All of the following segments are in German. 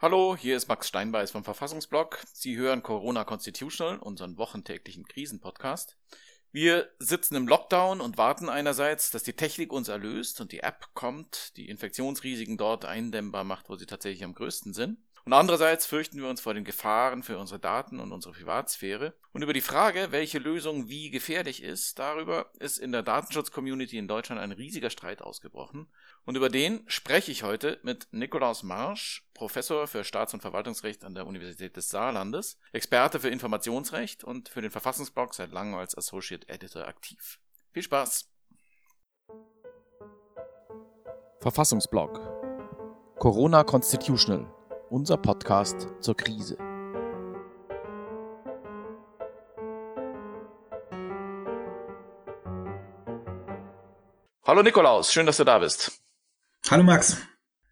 Hallo, hier ist Max Steinbeiß vom Verfassungsblog. Sie hören Corona Constitutional, unseren wochentäglichen Krisenpodcast. Wir sitzen im Lockdown und warten einerseits, dass die Technik uns erlöst und die App kommt, die Infektionsrisiken dort eindämmbar macht, wo sie tatsächlich am größten sind. Und andererseits fürchten wir uns vor den Gefahren für unsere Daten und unsere Privatsphäre. Und über die Frage, welche Lösung wie gefährlich ist, darüber ist in der Datenschutz-Community in Deutschland ein riesiger Streit ausgebrochen. Und über den spreche ich heute mit Nikolaus Marsch, Professor für Staats- und Verwaltungsrecht an der Universität des Saarlandes, Experte für Informationsrecht und für den Verfassungsblog seit langem als Associate Editor aktiv. Viel Spaß! Verfassungsblog Corona Constitutional unser Podcast zur Krise. Hallo Nikolaus, schön, dass du da bist. Hallo Max.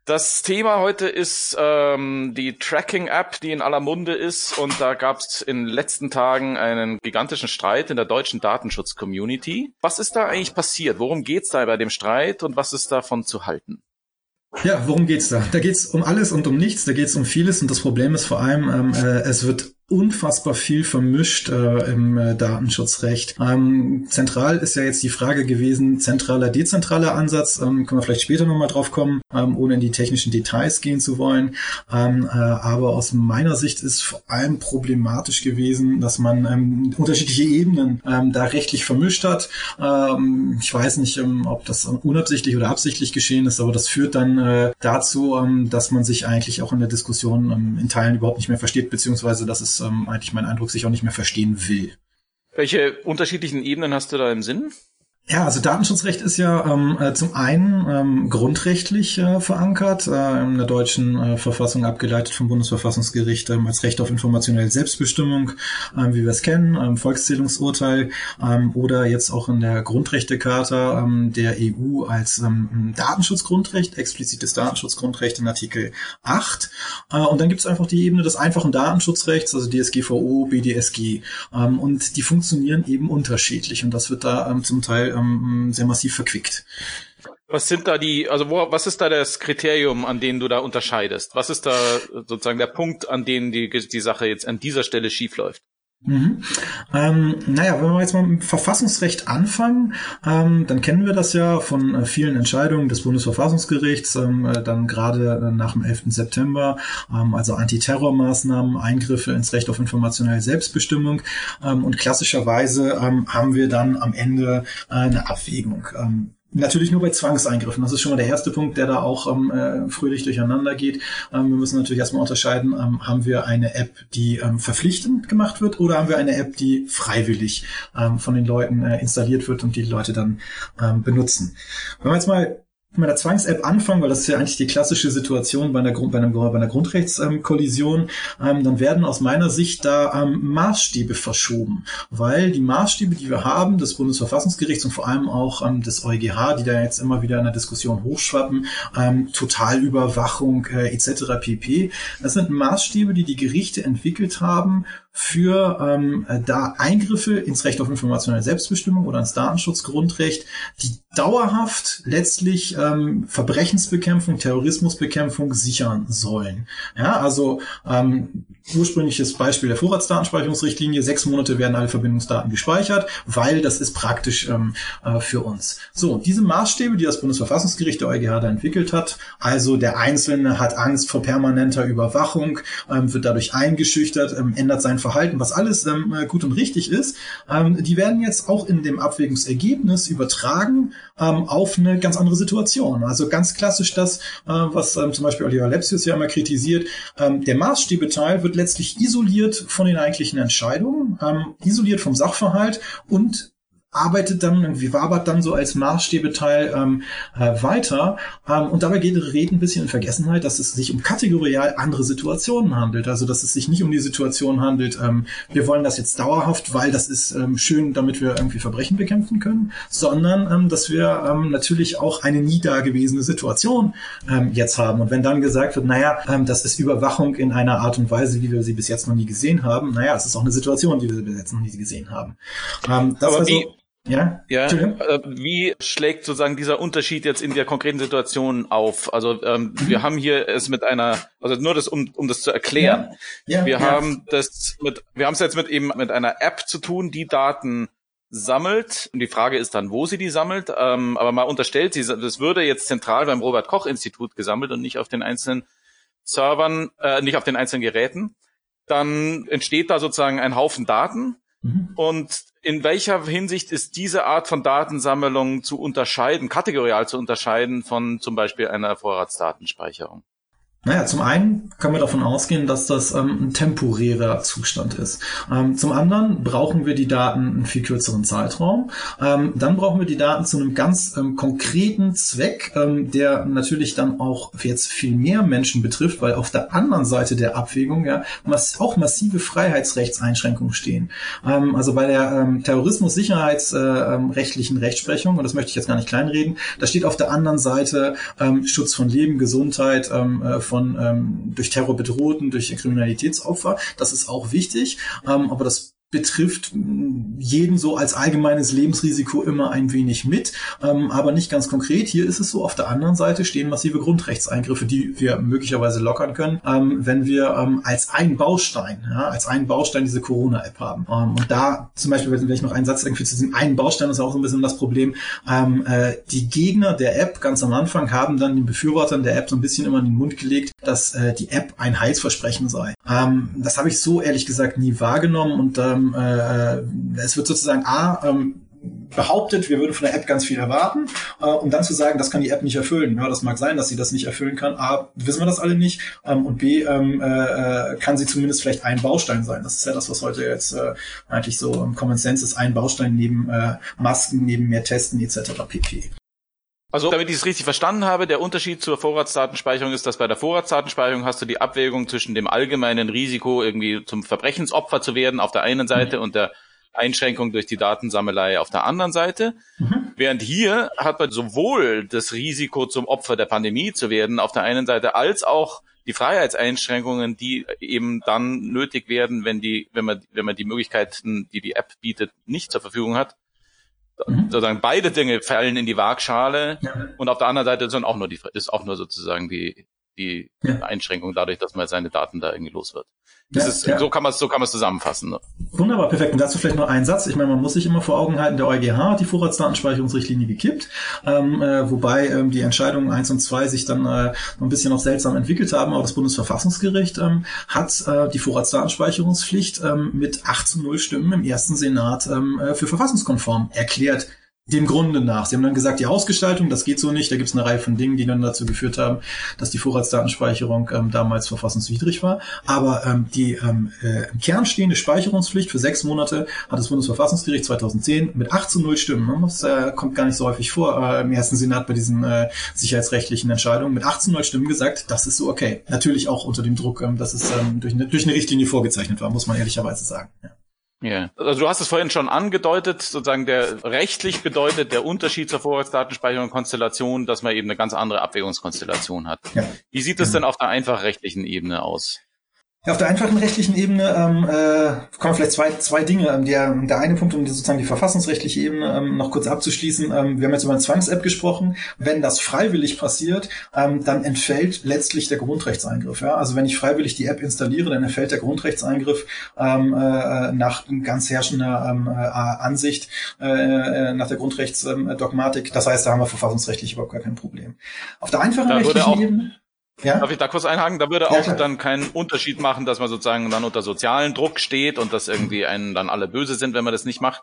Das Thema heute ist ähm, die Tracking-App, die in aller Munde ist. Und da gab es in den letzten Tagen einen gigantischen Streit in der deutschen Datenschutz-Community. Was ist da eigentlich passiert? Worum geht's da bei dem Streit und was ist davon zu halten? Ja, worum geht's da? Da geht's um alles und um nichts, da geht's um vieles und das Problem ist vor allem, ähm, äh, es wird unfassbar viel vermischt äh, im äh, Datenschutzrecht. Ähm, zentral ist ja jetzt die Frage gewesen, zentraler, dezentraler Ansatz, ähm, können wir vielleicht später nochmal drauf kommen, ähm, ohne in die technischen Details gehen zu wollen. Ähm, äh, aber aus meiner Sicht ist vor allem problematisch gewesen, dass man ähm, unterschiedliche Ebenen ähm, da rechtlich vermischt hat. Ähm, ich weiß nicht, ähm, ob das unabsichtlich oder absichtlich geschehen ist, aber das führt dann äh, dazu, ähm, dass man sich eigentlich auch in der Diskussion ähm, in Teilen überhaupt nicht mehr versteht, beziehungsweise dass es ähm, eigentlich mein Eindruck, sich auch nicht mehr verstehen will. Welche unterschiedlichen Ebenen hast du da im Sinn? Ja, also Datenschutzrecht ist ja ähm, äh, zum einen ähm, grundrechtlich äh, verankert, äh, in der deutschen äh, Verfassung abgeleitet vom Bundesverfassungsgericht ähm, als Recht auf informationelle Selbstbestimmung, ähm, wie wir es kennen, ähm, Volkszählungsurteil ähm, oder jetzt auch in der Grundrechtecharta ähm, der EU als ähm, Datenschutzgrundrecht, explizites Datenschutzgrundrecht in Artikel 8. Äh, und dann gibt es einfach die Ebene des einfachen Datenschutzrechts, also DSGVO, BDSG. Ähm, und die funktionieren eben unterschiedlich und das wird da ähm, zum Teil ähm, sehr massiv verquickt. Was sind da die, also wo, was ist da das Kriterium, an dem du da unterscheidest? Was ist da sozusagen der Punkt, an dem die, die Sache jetzt an dieser Stelle schiefläuft? Mhm. Ähm, naja, wenn wir jetzt mal mit Verfassungsrecht anfangen, ähm, dann kennen wir das ja von äh, vielen Entscheidungen des Bundesverfassungsgerichts, ähm, äh, dann gerade äh, nach dem 11. September, ähm, also Antiterrormaßnahmen, Eingriffe ins Recht auf informationelle Selbstbestimmung ähm, und klassischerweise ähm, haben wir dann am Ende äh, eine Abwägung. Natürlich nur bei Zwangseingriffen. Das ist schon mal der erste Punkt, der da auch ähm, äh, fröhlich durcheinander geht. Ähm, wir müssen natürlich erstmal unterscheiden, ähm, haben wir eine App, die ähm, verpflichtend gemacht wird oder haben wir eine App, die freiwillig ähm, von den Leuten äh, installiert wird und die, Leute dann ähm, benutzen. Wenn wir jetzt mal mit der Zwangs-App anfangen, weil das ist ja eigentlich die klassische Situation bei einer, Grund, bei einer, bei einer Grundrechtskollision, ähm, dann werden aus meiner Sicht da ähm, Maßstäbe verschoben, weil die Maßstäbe, die wir haben, des Bundesverfassungsgerichts und vor allem auch ähm, des EuGH, die da jetzt immer wieder in der Diskussion hochschwappen, ähm, Totalüberwachung äh, etc. pp. Das sind Maßstäbe, die die Gerichte entwickelt haben für ähm, da Eingriffe ins Recht auf informationelle Selbstbestimmung oder ins Datenschutzgrundrecht, die dauerhaft letztlich ähm, Verbrechensbekämpfung, Terrorismusbekämpfung sichern sollen. Ja, also ähm, ursprüngliches Beispiel der Vorratsdatenspeicherungsrichtlinie, sechs Monate werden alle Verbindungsdaten gespeichert, weil das ist praktisch ähm, äh, für uns. So, diese Maßstäbe, die das Bundesverfassungsgericht der EuGH da entwickelt hat, also der Einzelne hat Angst vor permanenter Überwachung, ähm, wird dadurch eingeschüchtert, ähm, ändert sein Verhalten, was alles ähm, äh, gut und richtig ist, ähm, die werden jetzt auch in dem Abwägungsergebnis übertragen ähm, auf eine ganz andere Situation. Also ganz klassisch das, äh, was zum Beispiel Oliver Lepsius ja immer kritisiert, der Maßstäbeteil wird letztlich isoliert von den eigentlichen Entscheidungen, ähm, isoliert vom Sachverhalt und arbeitet dann irgendwie wabert dann so als Maßstäbeteil ähm, äh, weiter ähm, und dabei geht Reden ein bisschen in Vergessenheit, dass es sich um kategorial andere Situationen handelt. Also dass es sich nicht um die Situation handelt, ähm, wir wollen das jetzt dauerhaft, weil das ist ähm, schön, damit wir irgendwie Verbrechen bekämpfen können, sondern ähm, dass wir ähm, natürlich auch eine nie dagewesene Situation ähm, jetzt haben. Und wenn dann gesagt wird, naja, ähm, das ist Überwachung in einer Art und Weise, wie wir sie bis jetzt noch nie gesehen haben, naja, es ist auch eine Situation, die wir bis jetzt noch nie gesehen haben. Ähm, das Aber also, Ja, ja. Äh, wie schlägt sozusagen dieser Unterschied jetzt in der konkreten Situation auf? Also ähm, mhm. wir haben hier es mit einer, also nur das, um, um das zu erklären. Ja. ja wir ja. haben das mit, wir haben es jetzt mit eben mit einer App zu tun, die Daten sammelt. Und die Frage ist dann, wo sie die sammelt. Ähm, aber mal unterstellt, sie, das würde jetzt zentral beim Robert Koch Institut gesammelt und nicht auf den einzelnen Servern, äh, nicht auf den einzelnen Geräten. Dann entsteht da sozusagen ein Haufen Daten. Mhm. Und in welcher Hinsicht ist diese Art von Datensammlung zu unterscheiden, kategorial zu unterscheiden von zum Beispiel einer Vorratsdatenspeicherung? Naja, zum einen können wir davon ausgehen, dass das ähm, ein temporärer Zustand ist. Ähm, zum anderen brauchen wir die Daten einen viel kürzeren Zeitraum. Ähm, dann brauchen wir die Daten zu einem ganz ähm, konkreten Zweck, ähm, der natürlich dann auch jetzt viel mehr Menschen betrifft, weil auf der anderen Seite der Abwägung ja mass auch Freiheitsrechtseinschränkungen stehen. Ähm, also bei der Terrorismus-sicherheitsrechtlichen äh, Rechtsprechung, und das möchte ich jetzt gar nicht kleinreden, da steht auf der anderen Seite Schutz von Leben, Gesundheit, äh, von ähm, durch Terror bedrohten, durch Kriminalitätsopfer. Das ist auch wichtig, ähm, aber das betrifft jeden so als allgemeines Lebensrisiko immer ein wenig mit, ähm, aber nicht ganz konkret. Hier ist es so, auf der anderen Seite stehen massive Grundrechtseingriffe, die wir möglicherweise lockern können, ähm, wenn wir ähm, als ein Baustein, ja, als einen Baustein diese Corona-App haben. Ähm, und da zum Beispiel, wenn ich noch einen Satz irgendwie zu diesem einen Baustein, ist auch so ein bisschen das Problem, ähm, äh, die Gegner der App ganz am Anfang haben dann den Befürwortern der App so ein bisschen immer in den Mund gelegt, dass äh, die App ein Heilsversprechen sei. Ähm, das habe ich so ehrlich gesagt nie wahrgenommen und äh, ähm, äh, es wird sozusagen A, ähm, behauptet, wir würden von der App ganz viel erwarten, äh, um dann zu sagen, das kann die App nicht erfüllen. Ja, das mag sein, dass sie das nicht erfüllen kann. A, wissen wir das alle nicht. Ähm, und B, ähm, äh, kann sie zumindest vielleicht ein Baustein sein. Das ist ja das, was heute jetzt äh, eigentlich so im Common Sense ist, ein Baustein neben äh, Masken, neben mehr Testen etc. pp. Also, damit ich es richtig verstanden habe, der Unterschied zur Vorratsdatenspeicherung ist, dass bei der Vorratsdatenspeicherung hast du die Abwägung zwischen dem allgemeinen Risiko, irgendwie zum Verbrechensopfer zu werden auf der einen Seite mhm. und der Einschränkung durch die Datensammelei auf der anderen Seite. Mhm. Während hier hat man sowohl das Risiko zum Opfer der Pandemie zu werden auf der einen Seite als auch die Freiheitseinschränkungen, die eben dann nötig werden, wenn die, wenn man, wenn man die Möglichkeiten, die die App bietet, nicht zur Verfügung hat, mhm. sozusagen beide Dinge fallen in die Waagschale ja. und auf der anderen Seite sind auch nur die, ist auch nur sozusagen die, die ja. Einschränkung dadurch, dass man seine Daten da irgendwie los wird. Das ja, ist, ja. so kann man es so kann man es zusammenfassen. Ne? Wunderbar, perfekt. Und dazu vielleicht noch ein Satz. Ich meine, man muss sich immer vor Augen halten, der EuGH hat die Vorratsdatenspeicherungsrichtlinie gekippt, ähm, äh, wobei ähm, die Entscheidungen eins und zwei sich dann äh, ein bisschen noch seltsam entwickelt haben. Aber das Bundesverfassungsgericht ähm, hat äh, die Vorratsdatenspeicherungspflicht ähm, mit 8 zu 0 Stimmen im ersten Senat ähm, äh, für verfassungskonform erklärt dem Grunde nach. Sie haben dann gesagt, die Ausgestaltung, das geht so nicht. Da gibt es eine Reihe von Dingen, die dann dazu geführt haben, dass die Vorratsdatenspeicherung ähm, damals verfassungswidrig war. Aber ähm, die ähm, äh, im Kern stehende Speicherungspflicht für sechs Monate hat das Bundesverfassungsgericht 2010 mit 8 zu 0 Stimmen, das äh, kommt gar nicht so häufig vor äh, im ersten Senat bei diesen äh, sicherheitsrechtlichen Entscheidungen, mit 8 zu 0 Stimmen gesagt, das ist so okay. Natürlich auch unter dem Druck, ähm, dass es ähm, durch, eine, durch eine Richtlinie vorgezeichnet war, muss man ehrlicherweise sagen. Ja. Ja, also du hast es vorhin schon angedeutet, sozusagen der rechtlich bedeutet der Unterschied zur Vorratsdatenspeicherung und Konstellation, dass man eben eine ganz andere Abwägungskonstellation hat. Ja. Wie sieht es denn auf der einfach rechtlichen Ebene aus? Ja, auf der einfachen rechtlichen Ebene ähm, äh, kommen vielleicht zwei, zwei Dinge. Ähm, der, der eine Punkt, um die, sozusagen die verfassungsrechtliche Ebene ähm, noch kurz abzuschließen. Ähm, wir haben jetzt über eine Zwangs-App gesprochen. Wenn das freiwillig passiert, ähm, dann entfällt letztlich der Grundrechtseingriff. Ja? Also wenn ich freiwillig die App installiere, dann entfällt der Grundrechtseingriff ähm, äh, nach ganz herrschender ähm, äh, Ansicht, äh, äh, nach der Grundrechtsdogmatik. Das heißt, da haben wir verfassungsrechtlich überhaupt gar kein Problem. Auf der einfachen rechtlichen Ebene ja? Darf ich da kurz einhaken? Da würde ja, auch klar. dann keinen Unterschied machen, dass man sozusagen dann unter sozialen Druck steht und dass irgendwie einen dann alle böse sind, wenn man das nicht macht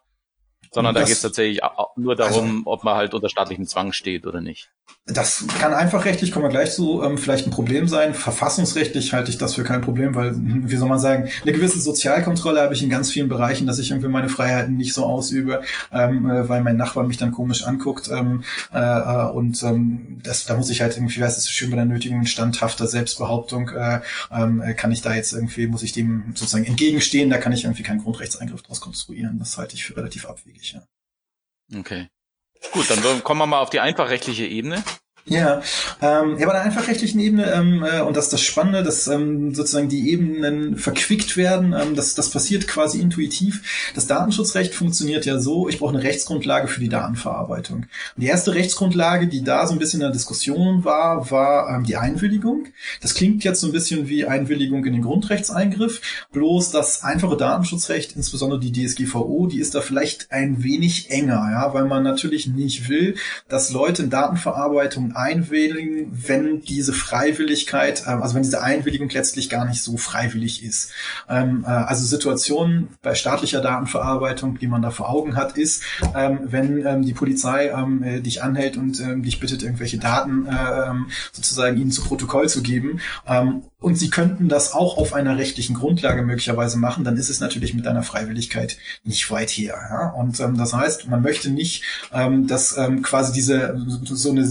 sondern das, da geht es tatsächlich nur darum, also, ob man halt unter staatlichem Zwang steht oder nicht. Das kann einfach rechtlich, kommen wir gleich zu, ähm, vielleicht ein Problem sein. Verfassungsrechtlich halte ich das für kein Problem, weil, hm, wie soll man sagen, eine gewisse Sozialkontrolle habe ich in ganz vielen Bereichen, dass ich irgendwie meine Freiheiten nicht so ausübe, ähm, äh, weil mein Nachbar mich dann komisch anguckt. Ähm, äh, und ähm, das, da muss ich halt irgendwie, weiß es schön bei der nötigen standhafter Selbstbehauptung, äh, äh, kann ich da jetzt irgendwie, muss ich dem sozusagen entgegenstehen, da kann ich irgendwie keinen Grundrechtseingriff draus konstruieren. Das halte ich für relativ abwegig. Ja. Okay. Gut, dann kommen wir mal auf die einfach rechtliche Ebene. Ja, ähm, ja, bei der einfach rechtlichen Ebene ähm, äh, und das ist das Spannende, dass ähm, sozusagen die Ebenen verquickt werden, ähm, das, das passiert quasi intuitiv. Das Datenschutzrecht funktioniert ja so, ich brauche eine Rechtsgrundlage für die Datenverarbeitung. Und die erste Rechtsgrundlage, die da so ein bisschen in der Diskussion war, war ähm, die Einwilligung. Das klingt jetzt so ein bisschen wie Einwilligung in den Grundrechtseingriff, bloß das einfache Datenschutzrecht, insbesondere die DSGVO, die ist da vielleicht ein wenig enger, ja, weil man natürlich nicht will, dass Leute in Datenverarbeitung einwilligen, wenn diese Freiwilligkeit, ähm, also wenn diese Einwilligung letztlich gar nicht so freiwillig ist. Ähm, äh, also Situationen bei staatlicher Datenverarbeitung, die man da vor Augen hat, ist, ähm, wenn die Polizei äh, dich anhält und dich bittet, irgendwelche Daten äh, sozusagen ihnen zu Protokoll zu geben und sie könnten das auch auf einer rechtlichen Grundlage möglicherweise machen, dann ist es natürlich mit einer Freiwilligkeit nicht weit her. Ja? Und ähm, das heißt, man möchte nicht, ähm, dass ähm, quasi diese so eine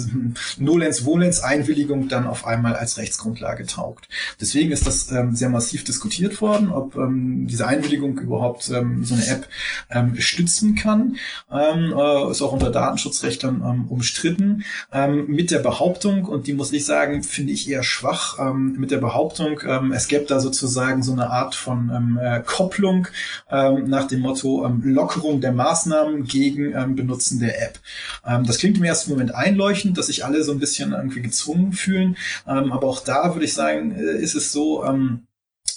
Nolens-Volens-Einwilligung dann auf einmal als Rechtsgrundlage taugt. Deswegen ist das ähm, sehr massiv diskutiert worden, ob ähm, diese Einwilligung überhaupt ähm, so eine App ähm, stützen kann. Ähm, äh, ist auch unter Datenschutzrechtern ähm, umstritten. Ähm, mit der Behauptung, und die muss ich sagen, finde ich eher schwach, ähm, mit der Behauptung, Behauptung, ähm, es gäbe da sozusagen so eine Art von ähm, äh, Kopplung ähm, nach dem Motto ähm, Lockerung der Maßnahmen gegen ähm, Benutzen der App. Ähm, das klingt im ersten Moment einleuchtend, dass sich alle so ein bisschen irgendwie gezwungen fühlen, ähm, aber auch da würde ich sagen, äh, ist es so, ähm,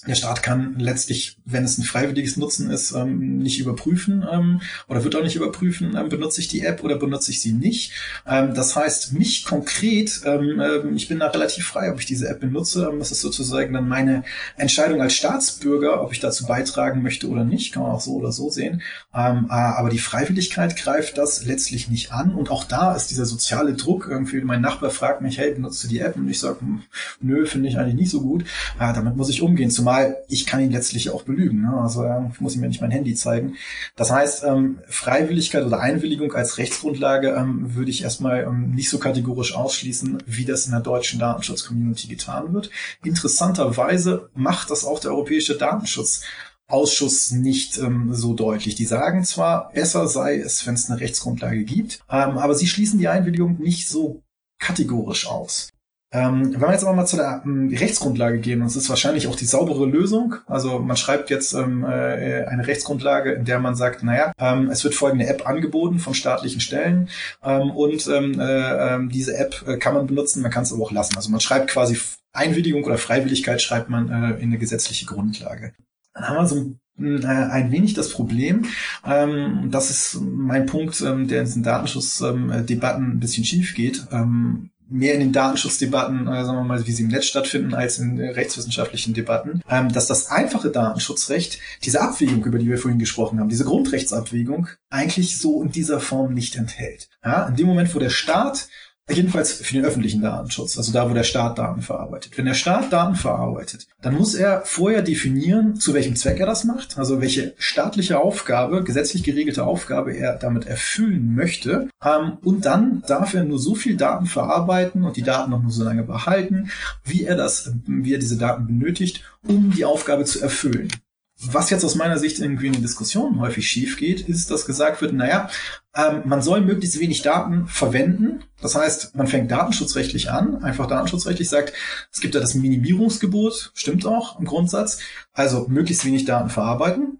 der Staat kann letztlich, wenn es ein freiwilliges Nutzen ist, ähm, nicht überprüfen ähm, oder wird auch nicht überprüfen, ähm, benutze ich die App oder benutze ich sie nicht. Ähm, das heißt, mich konkret, ähm, ähm, ich bin da relativ frei, ob ich diese App benutze. das ist sozusagen dann meine Entscheidung als Staatsbürger, ob ich dazu beitragen möchte oder nicht. Kann man auch so oder so sehen. aber die Freiwilligkeit greift das letztlich nicht an. Und auch da ist dieser soziale Druck. Irgendwie mein Nachbar fragt mich, hey, benutzt du die App? Und ich sage, hm, nö, finde ich eigentlich nicht so gut. damit muss ich umgehen. Zumal Zumal ich kann ihn letztlich auch belügen. Ne? Also äh, ich muss ihm ja nicht mein Handy zeigen. Das heißt, ähm, Freiwilligkeit oder Einwilligung als Rechtsgrundlage ähm, würde ich erstmal ähm, nicht so kategorisch ausschließen, wie das in der deutschen Datenschutz-Community getan wird. Interessanterweise macht das auch der Europäische Datenschutz. Ausschuss nicht ähm, so deutlich. Die sagen zwar, besser sei es, wenn es eine Rechtsgrundlage gibt, ähm, aber sie schließen die Einwilligung nicht so kategorisch aus. Ähm, wenn wir jetzt aber mal zu der ähm, Rechtsgrundlage gehen, und es ist wahrscheinlich auch die saubere Lösung, also man schreibt jetzt ähm, äh, eine Rechtsgrundlage, in der man sagt, naja, ähm, es wird folgende App angeboten von staatlichen Stellen ähm, und ähm, äh, äh, diese App äh, kann man benutzen, man kann es aber auch lassen. Also man schreibt quasi Einwilligung oder Freiwilligkeit schreibt man äh, in eine gesetzliche Grundlage. Dann haben wir so ein äh, wenig das Problem. Ähm, das ist mein Punkt, der in diesen Datenschutzdebatten ein bisschen schief geht. Mehr in den Datenschutzdebatten, äh, sagen wir mal, wie sie im Netz stattfinden, als in äh, rechtswissenschaftlichen Debatten, ähm, dass das einfache Datenschutzrecht diese Abwägung, über die wir vorhin gesprochen haben, diese Grundrechtsabwägung, eigentlich so in dieser Form nicht enthält. Ja, in dem Moment, wo der Staat Jedenfalls für den öffentlichen Datenschutz, also da, wo der Staat Daten verarbeitet. Wenn der Staat Daten verarbeitet, dann muss er vorher definieren, zu welchem Zweck er das macht, also welche staatliche Aufgabe, gesetzlich geregelte Aufgabe er damit erfüllen möchte. Ähm, und dann darf er nur so viel Daten verarbeiten und die Daten noch nur so lange behalten, wie er das, wie er diese Daten benötigt, um die Aufgabe zu erfüllen. Was jetzt aus meiner Sicht irgendwie in den Diskussionen häufig schief geht, ist, dass gesagt wird, naja, ähm, man soll möglichst wenig Daten verwenden. Das heißt, man fängt datenschutzrechtlich an, einfach datenschutzrechtlich sagt, es gibt ja das Minimierungsgebot, stimmt auch im Grundsatz, also möglichst wenig Daten verarbeiten.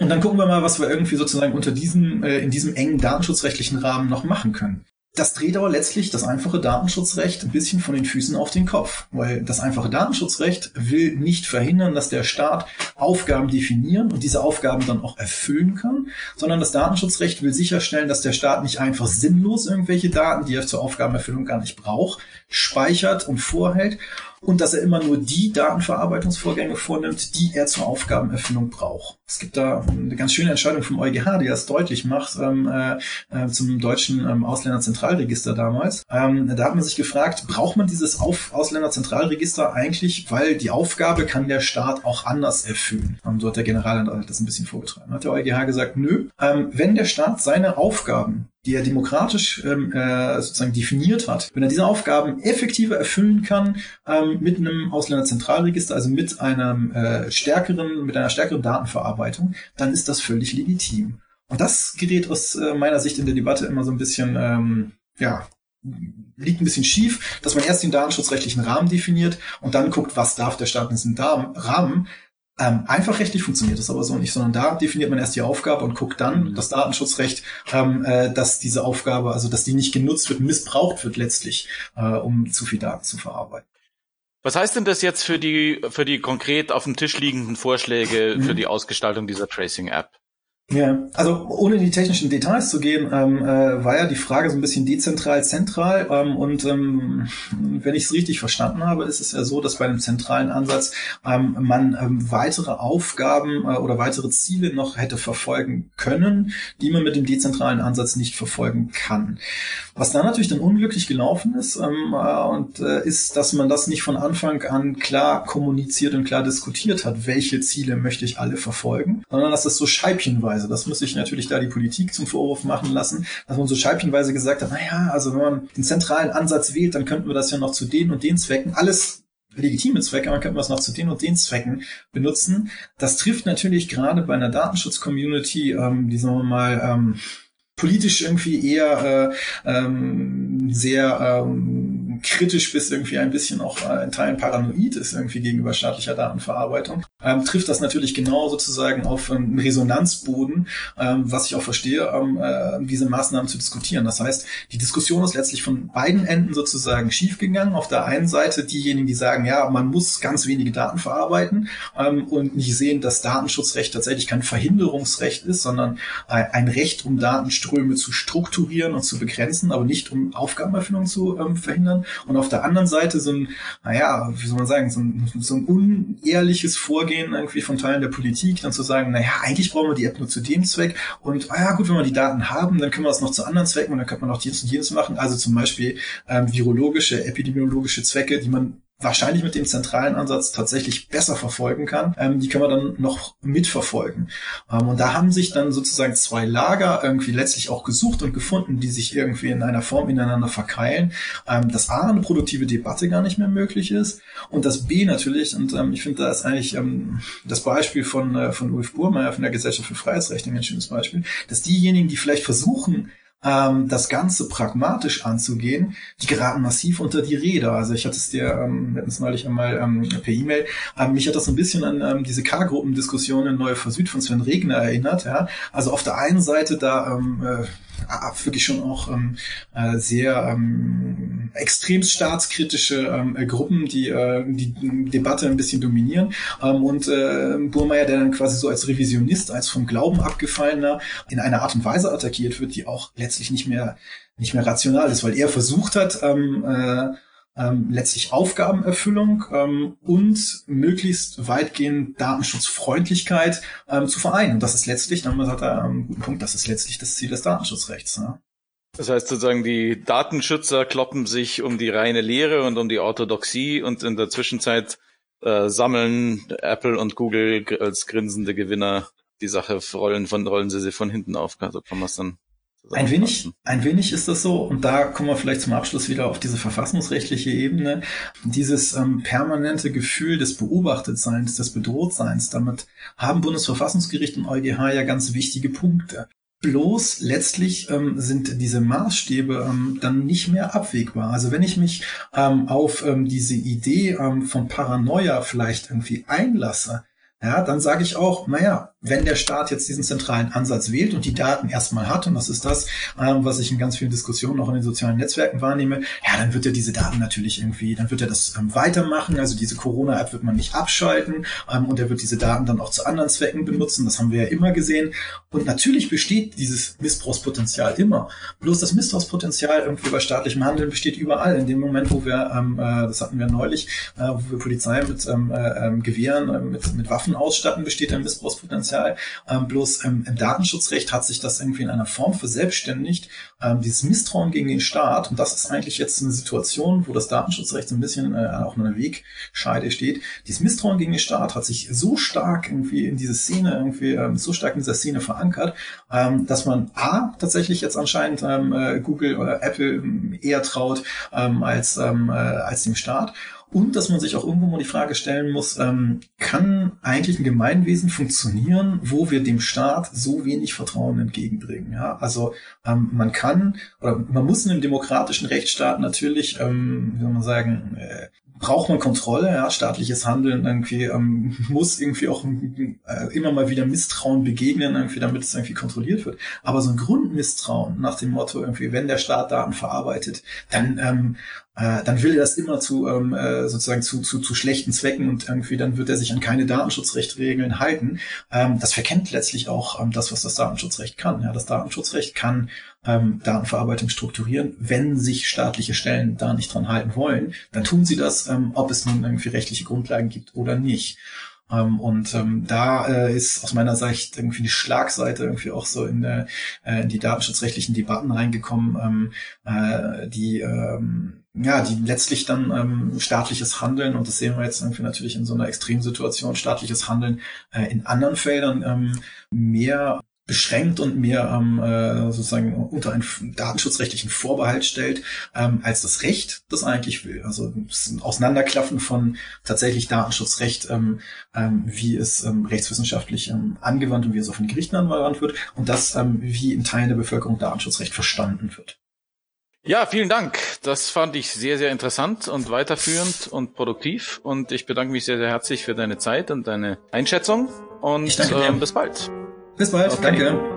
Und dann gucken wir mal, was wir irgendwie sozusagen unter diesem, äh, in diesem engen datenschutzrechtlichen Rahmen noch machen können. Das dreht aber letztlich das einfache Datenschutzrecht ein bisschen von den Füßen auf den Kopf, weil das einfache Datenschutzrecht will nicht verhindern, dass der Staat Aufgaben definieren und diese Aufgaben dann auch erfüllen kann, sondern das Datenschutzrecht will sicherstellen, dass der Staat nicht einfach sinnlos irgendwelche Daten, die er zur Aufgabenerfüllung gar nicht braucht, speichert und vorhält und dass er immer nur die Datenverarbeitungsvorgänge vornimmt, die er zur Aufgabenerfüllung braucht. Es gibt da eine ganz schöne Entscheidung vom EuGH, die das deutlich macht, ähm, äh, äh, zum deutschen ähm, Ausländerzentralregister damals. Ähm, da hat man sich gefragt, braucht man dieses Auf Ausländerzentralregister eigentlich, weil die Aufgabe kann der Staat auch anders erfüllen. Ähm, so hat der Generalanwalt das ein bisschen vorgetragen. Hat der EuGH gesagt, nö, ähm, wenn der Staat seine Aufgaben die er demokratisch ähm, äh, sozusagen definiert hat, wenn er diese Aufgaben effektiver erfüllen kann ähm, mit einem Ausländerzentralregister, also mit einem äh, stärkeren, mit einer stärkeren Datenverarbeitung, dann ist das völlig legitim. Und das gerät aus äh, meiner Sicht in der Debatte immer so ein bisschen, ähm, ja, liegt ein bisschen schief, dass man erst den datenschutzrechtlichen Rahmen definiert und dann guckt, was darf der Staat in diesem Rahmen. Ähm, einfach rechtlich funktioniert das aber so nicht, sondern da definiert man erst die Aufgabe und guckt dann mhm. das Datenschutzrecht, ähm, äh, dass diese Aufgabe, also dass die nicht genutzt wird, missbraucht wird letztlich, äh, um zu viel Daten zu verarbeiten. Was heißt denn das jetzt für die, für die konkret auf dem Tisch liegenden Vorschläge mhm. für die Ausgestaltung dieser Tracing-App? Ja, also ohne in die technischen Details zu gehen, ähm, äh, war ja die Frage so ein bisschen dezentral, zentral. Ähm, und ähm, wenn ich es richtig verstanden habe, ist es ja so, dass bei einem zentralen Ansatz ähm, man ähm, weitere Aufgaben äh, oder weitere Ziele noch hätte verfolgen können, die man mit dem dezentralen Ansatz nicht verfolgen kann. Was da natürlich dann unglücklich gelaufen ist, ähm, äh, und äh, ist, dass man das nicht von Anfang an klar kommuniziert und klar diskutiert hat, welche Ziele möchte ich alle verfolgen, sondern dass das so scheibchenweise scheibchenweise. Das muss ich natürlich da die Politik zum Vorwurf machen lassen, dass man so scheibchenweise gesagt hat, naja, also wenn man den zentralen Ansatz wählt, dann könnten wir das ja noch zu den und den Zwecken alles legitime Zwecke, man könnte das noch zu den und den Zwecken benutzen. Das trifft natürlich gerade bei einer Datenschutz-Community, ähm, die sagen wir mal ähm, politisch irgendwie eher äh, ähm, sehr ähm, kritisch bis irgendwie ein bisschen auch äh, in Teilen paranoid ist irgendwie gegenüber staatlicher Datenverarbeitung, ähm, trifft das natürlich genau sozusagen auf einen Resonanzboden, ähm, was ich auch verstehe, ähm, äh, diese Maßnahmen zu diskutieren. Das heißt, die Diskussion ist letztlich von beiden Enden sozusagen schiefgegangen. Auf der einen Seite diejenigen, die sagen, ja, man muss ganz wenige Daten verarbeiten ähm, und nicht sehen, dass Datenschutzrecht tatsächlich kein Verhinderungsrecht ist, sondern äh, ein Recht, um Datenströme zu strukturieren und zu begrenzen, aber nicht um Aufgabenerfüllung zu ähm, Und auf der anderen Seite so ein, naja, wie soll man sagen, so ein, so ein unehrliches Vorgehen irgendwie von Teilen der Politik, dann zu sagen, naja, eigentlich brauchen wir die App nur zu dem Zweck und ah ja gut, wenn wir die Daten haben, dann können wir das noch zu anderen Zwecken und dann könnte man auch dies und jenes machen. Also zum Beispiel ähm, virologische, epidemiologische Zwecke, die man wahrscheinlich mit dem zentralen Ansatz tatsächlich besser verfolgen kann, ähm, die kann man dann noch mitverfolgen. Ähm, und da haben sich dann sozusagen zwei Lager irgendwie letztlich auch gesucht und gefunden, die sich irgendwie in einer Form ineinander verkeilen, ähm, dass A, eine produktive Debatte gar nicht mehr möglich ist und das B natürlich, und ähm, ich finde, da ist eigentlich ähm, das Beispiel von, äh, von Ulf Burmeier von der Gesellschaft für Freiheitsrechte ein schönes Beispiel, dass diejenigen, die vielleicht versuchen, ähm, das Ganze pragmatisch anzugehen, die geraten massiv unter die Räder. Also ich hatte es dir, ähm, wir hatten es neulich einmal ähm, per E-Mail, ähm, mich hat das so ein bisschen an ähm, diese K-Gruppendiskussion in Neue Süd von Sven Regner erinnert. Ja? Also auf der einen Seite da ähm, äh, wirklich schon auch ähm, äh, sehr ähm, extrem staatskritische ähm, äh, Gruppen, die äh, die Debatte ein bisschen dominieren. Ähm, und äh, Burmeier, der dann quasi so als Revisionist, als vom Glauben abgefallener in einer Art und Weise attackiert wird, die auch letztlich nicht mehr nicht mehr rational ist, weil er versucht hat, ähm, äh, ähm, letztlich Aufgabenerfüllung ähm, und möglichst weitgehend Datenschutzfreundlichkeit ähm, zu vereinen. Und das ist letztlich, dann hat er einen guten Punkt, das ist letztlich das Ziel des Datenschutzrechts. Ne? Das heißt sozusagen, die Datenschützer kloppen sich um die reine Lehre und um die Orthodoxie und in der Zwischenzeit äh, sammeln Apple und Google als grinsende Gewinner die Sache rollen von rollen sie sie von hinten auf. So kann man es dann ein wenig, ein wenig ist das so, und da kommen wir vielleicht zum Abschluss wieder auf diese verfassungsrechtliche Ebene. Dieses ähm, permanente Gefühl des Beobachtetseins, des Bedrohtseins, damit haben Bundesverfassungsgericht und EuGH ja ganz wichtige Punkte. Bloß letztlich ähm, sind diese Maßstäbe ähm, dann nicht mehr abwegbar. Also wenn ich mich ähm, auf ähm, diese Idee ähm, von Paranoia vielleicht irgendwie einlasse, ja, dann sage ich auch, naja, wenn der Staat jetzt diesen zentralen Ansatz wählt und die Daten erstmal hat, und das ist das, ähm, was ich in ganz vielen Diskussionen auch in den sozialen Netzwerken wahrnehme, ja, dann wird er diese Daten natürlich irgendwie, dann wird er das ähm, weitermachen. Also diese Corona-App wird man nicht abschalten ähm, und er wird diese Daten dann auch zu anderen Zwecken benutzen. Das haben wir ja immer gesehen. Und natürlich besteht dieses Missbrauchspotenzial immer. Bloß das Missbrauchspotenzial irgendwie bei staatlichem Handeln besteht überall. In dem Moment, wo wir, ähm, äh, das hatten wir neulich, äh, wo wir Polizei mit ähm, äh, ähm, Gewehren, äh, mit, mit Waffen ausstatten, besteht ein Missbrauchspotenzial Potenzial. Ähm, bloß ähm, im Datenschutzrecht hat sich das irgendwie in einer Form verselbstständigt, ähm, dieses Misstrauen gegen den Staat. Und das ist eigentlich jetzt eine Situation, wo das Datenschutzrecht so ein bisschen äh, auch in einer Wegscheide steht. Dieses Misstrauen gegen den Staat hat sich so stark irgendwie in diese Szene, irgendwie ähm, so stark in dieser Szene verankert, ähm, dass man A, tatsächlich jetzt anscheinend ähm, äh, Google oder Apple ähm, eher traut ähm, als, ähm, äh, als dem Staat und dass man sich auch irgendwo mal die Frage stellen muss, ähm, kann eigentlich ein Gemeinwesen funktionieren, wo wir dem Staat so wenig Vertrauen entgegenbringen? Ja, also ähm, man kann oder man muss in einem demokratischen Rechtsstaat natürlich, ähm, wie soll man sagen, äh, braucht man Kontrolle, ja, staatliches Handeln irgendwie ähm, muss irgendwie auch äh, immer mal wieder Misstrauen begegnen, irgendwie, damit es irgendwie kontrolliert wird. Aber so ein Grundmisstrauen nach dem Motto irgendwie, wenn der Staat Daten verarbeitet, dann ähm, äh, dann will er das immer zu ähm, äh, sozusagen zu, zu, zu schlechten Zwecken und irgendwie dann wird er sich an keine Datenschutzrechtregeln halten. Ähm, das verkennt letztlich auch ähm, das, was das Datenschutzrecht kann. Ja, das Datenschutzrecht kann ähm, Datenverarbeitung strukturieren. Wenn sich staatliche Stellen da nicht dran halten wollen, dann tun sie das, ähm, ob es nun irgendwie rechtliche Grundlagen gibt oder nicht. Ähm, und ähm, da äh, ist aus meiner Sicht irgendwie die Schlagseite irgendwie auch so in, äh, in die datenschutzrechtlichen Debatten reingekommen, ähm, äh, die ähm, ja, die letztlich dann ähm, staatliches Handeln, und das sehen wir jetzt irgendwie natürlich in so einer Extremsituation, staatliches Handeln äh, in anderen Feldern ähm, mehr beschränkt und mehr ähm, äh, sozusagen unter einen datenschutzrechtlichen Vorbehalt stellt, ähm, als das Recht das eigentlich will. Also das Auseinanderklaffen von tatsächlich Datenschutzrecht, ähm, ähm, wie es ähm, rechtswissenschaftlich ähm, angewandt und wie es auch von Gerichten angewandt wird und das, ähm, wie in Teilen der Bevölkerung Datenschutzrecht verstanden wird. Ja, vielen Dank. Das fand ich sehr, sehr interessant und weiterführend und produktiv. Und ich bedanke mich sehr, sehr herzlich für deine Zeit und deine Einschätzung. Und ähm, bis bald. Bis bald. Okay. Danke.